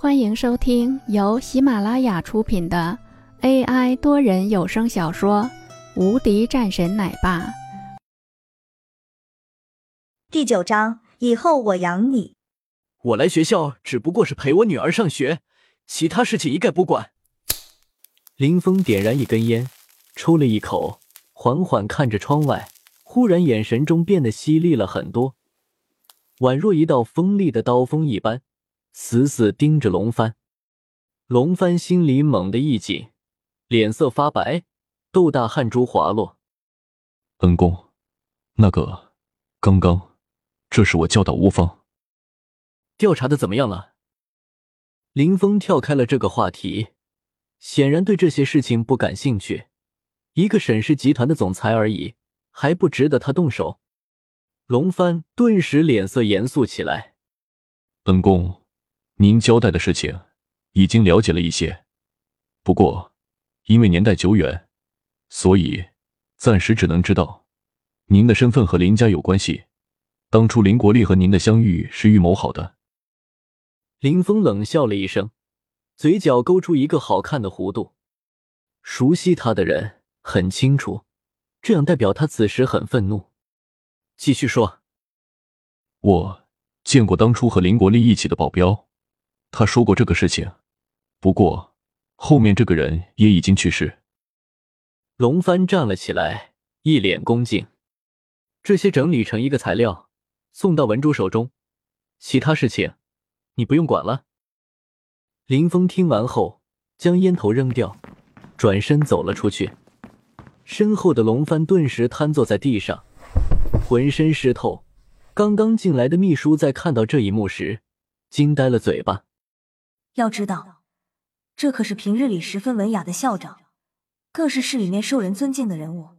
欢迎收听由喜马拉雅出品的 AI 多人有声小说《无敌战神奶爸》第九章。以后我养你。我来学校只不过是陪我女儿上学，其他事情一概不管。林峰点燃一根烟，抽了一口，缓缓看着窗外，忽然眼神中变得犀利了很多，宛若一道锋利的刀锋一般。死死盯着龙帆，龙帆心里猛地一紧，脸色发白，豆大汗珠滑落。恩公，那个，刚刚，这是我教导无方。调查的怎么样了？林峰跳开了这个话题，显然对这些事情不感兴趣。一个沈氏集团的总裁而已，还不值得他动手。龙帆顿时脸色严肃起来。恩公。您交代的事情已经了解了一些，不过因为年代久远，所以暂时只能知道您的身份和林家有关系。当初林国立和您的相遇是预谋好的。林峰冷笑了一声，嘴角勾出一个好看的弧度。熟悉他的人很清楚，这样代表他此时很愤怒。继续说，我见过当初和林国立一起的保镖。他说过这个事情，不过后面这个人也已经去世。龙帆站了起来，一脸恭敬。这些整理成一个材料，送到文珠手中。其他事情你不用管了。林峰听完后，将烟头扔掉，转身走了出去。身后的龙帆顿时瘫坐在地上，浑身湿透。刚刚进来的秘书在看到这一幕时，惊呆了嘴巴。要知道，这可是平日里十分文雅的校长，更是市里面受人尊敬的人物。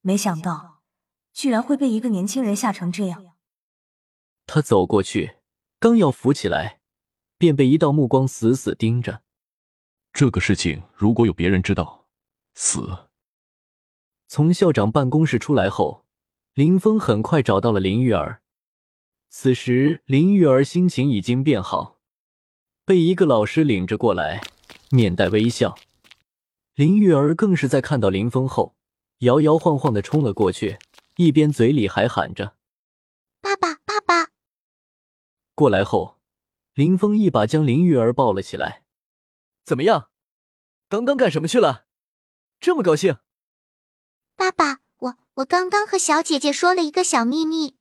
没想到，居然会被一个年轻人吓成这样。他走过去，刚要扶起来，便被一道目光死死盯着。这个事情如果有别人知道，死。从校长办公室出来后，林峰很快找到了林玉儿。此时，林玉儿心情已经变好。被一个老师领着过来，面带微笑。林玉儿更是在看到林峰后，摇摇晃晃的冲了过去，一边嘴里还喊着：“爸爸，爸爸！”过来后，林峰一把将林玉儿抱了起来。“怎么样？刚刚干什么去了？这么高兴？”“爸爸，我我刚刚和小姐姐说了一个小秘密。”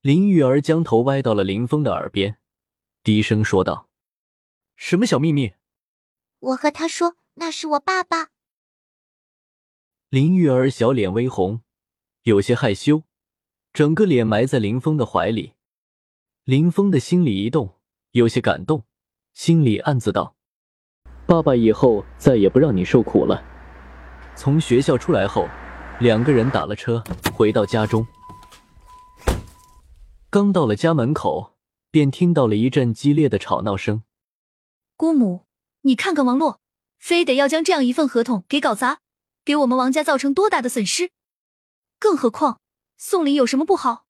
林玉儿将头歪到了林峰的耳边。低声说道：“什么小秘密？”我和他说：“那是我爸爸。”林玉儿小脸微红，有些害羞，整个脸埋在林峰的怀里。林峰的心里一动，有些感动，心里暗自道：“爸爸以后再也不让你受苦了。”从学校出来后，两个人打了车回到家中。刚到了家门口。便听到了一阵激烈的吵闹声。姑母，你看看王洛，非得要将这样一份合同给搞砸，给我们王家造成多大的损失？更何况宋林有什么不好？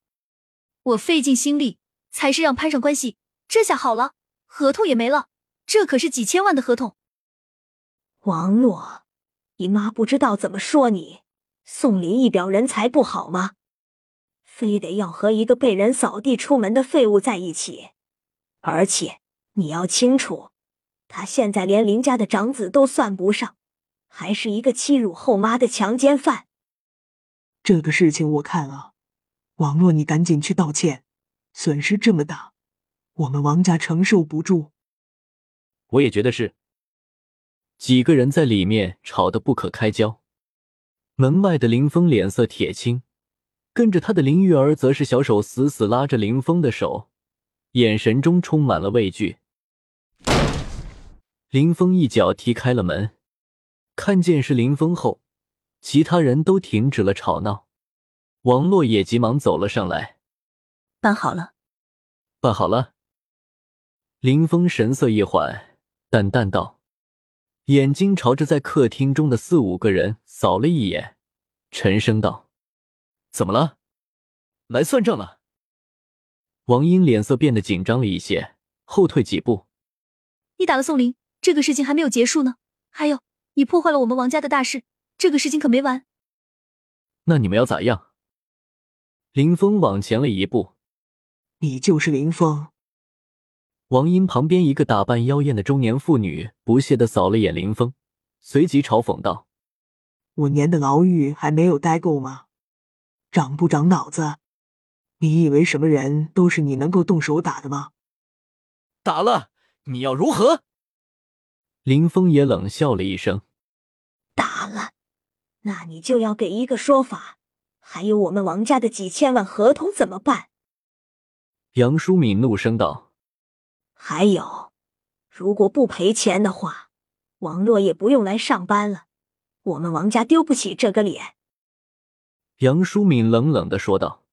我费尽心力才是让攀上关系，这下好了，合同也没了，这可是几千万的合同。王洛，你妈不知道怎么说你，宋林一表人才不好吗？非得要和一个被人扫地出门的废物在一起，而且你要清楚，他现在连林家的长子都算不上，还是一个欺辱后妈的强奸犯。这个事情我看啊，王洛，你赶紧去道歉，损失这么大，我们王家承受不住。我也觉得是。几个人在里面吵得不可开交，门外的林峰脸色铁青。跟着他的林玉儿则是小手死死拉着林峰的手，眼神中充满了畏惧。林峰一脚踢开了门，看见是林峰后，其他人都停止了吵闹。王洛也急忙走了上来，办好了，办好了。林峰神色一缓，淡淡道，眼睛朝着在客厅中的四五个人扫了一眼，沉声道。怎么了？来算账了。王英脸色变得紧张了一些，后退几步。你打了宋林，这个事情还没有结束呢。还有，你破坏了我们王家的大事，这个事情可没完。那你们要咋样？林峰往前了一步。你就是林峰。王英旁边一个打扮妖艳的中年妇女不屑的扫了眼林峰，随即嘲讽道：“五年的牢狱还没有待够吗？长不长脑子？你以为什么人都是你能够动手打的吗？”打了，你要如何？林峰也冷笑了一声：“打了，那你就要给一个说法。还有我们王家的几千万合同怎么办？”杨淑敏怒声道：“还有，如果不赔钱的话，王洛也不用来上班了。我们王家丢不起这个脸。”杨淑敏冷冷的说道。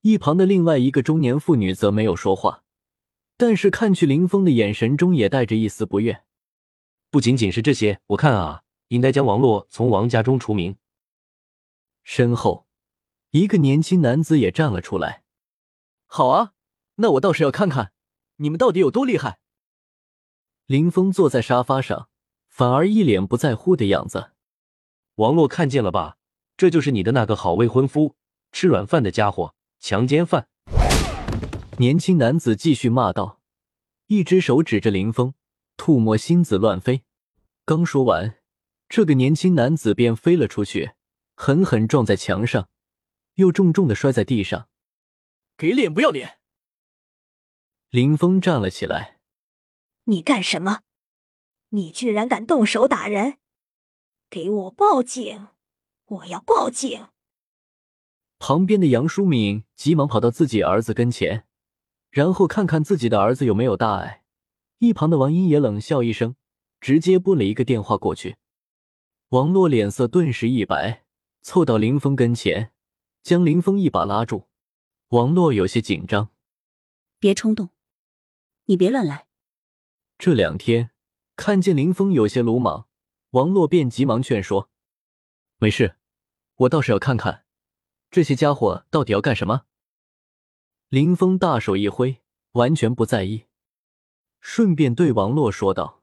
一旁的另外一个中年妇女则没有说话，但是看去林峰的眼神中也带着一丝不悦。不仅仅是这些，我看啊，应该将王洛从王家中除名。身后，一个年轻男子也站了出来。好啊，那我倒是要看看你们到底有多厉害。林峰坐在沙发上，反而一脸不在乎的样子。王洛看见了吧？这就是你的那个好未婚夫，吃软饭的家伙，强奸犯！年轻男子继续骂道，一只手指着林峰，吐沫星子乱飞。刚说完，这个年轻男子便飞了出去，狠狠撞在墙上，又重重的摔在地上。给脸不要脸！林峰站了起来。你干什么？你居然敢动手打人！给我报警！我要报警！旁边的杨淑敏急忙跑到自己儿子跟前，然后看看自己的儿子有没有大碍。一旁的王英也冷笑一声，直接拨了一个电话过去。王洛脸色顿时一白，凑到林峰跟前，将林峰一把拉住。王洛有些紧张，别冲动，你别乱来。这两天看见林峰有些鲁莽，王洛便急忙劝说：“没事，我倒是要看看这些家伙到底要干什么。”林峰大手一挥，完全不在意，顺便对王洛说道：“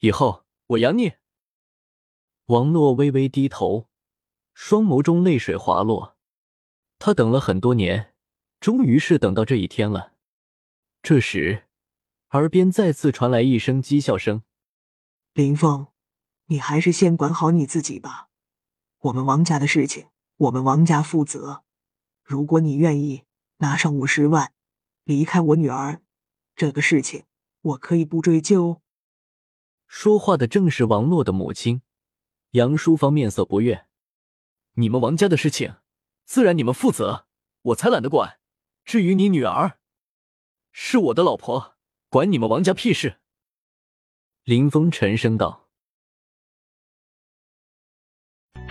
以后我养你。”王洛微微低头，双眸中泪水滑落，他等了很多年。终于是等到这一天了。这时，耳边再次传来一声讥笑声：“林峰，你还是先管好你自己吧。我们王家的事情，我们王家负责。如果你愿意拿上五十万，离开我女儿，这个事情我可以不追究。”说话的正是王洛的母亲杨淑芳，面色不悦：“你们王家的事情，自然你们负责，我才懒得管。”至于你女儿，是我的老婆，管你们王家屁事。林峰沉声道。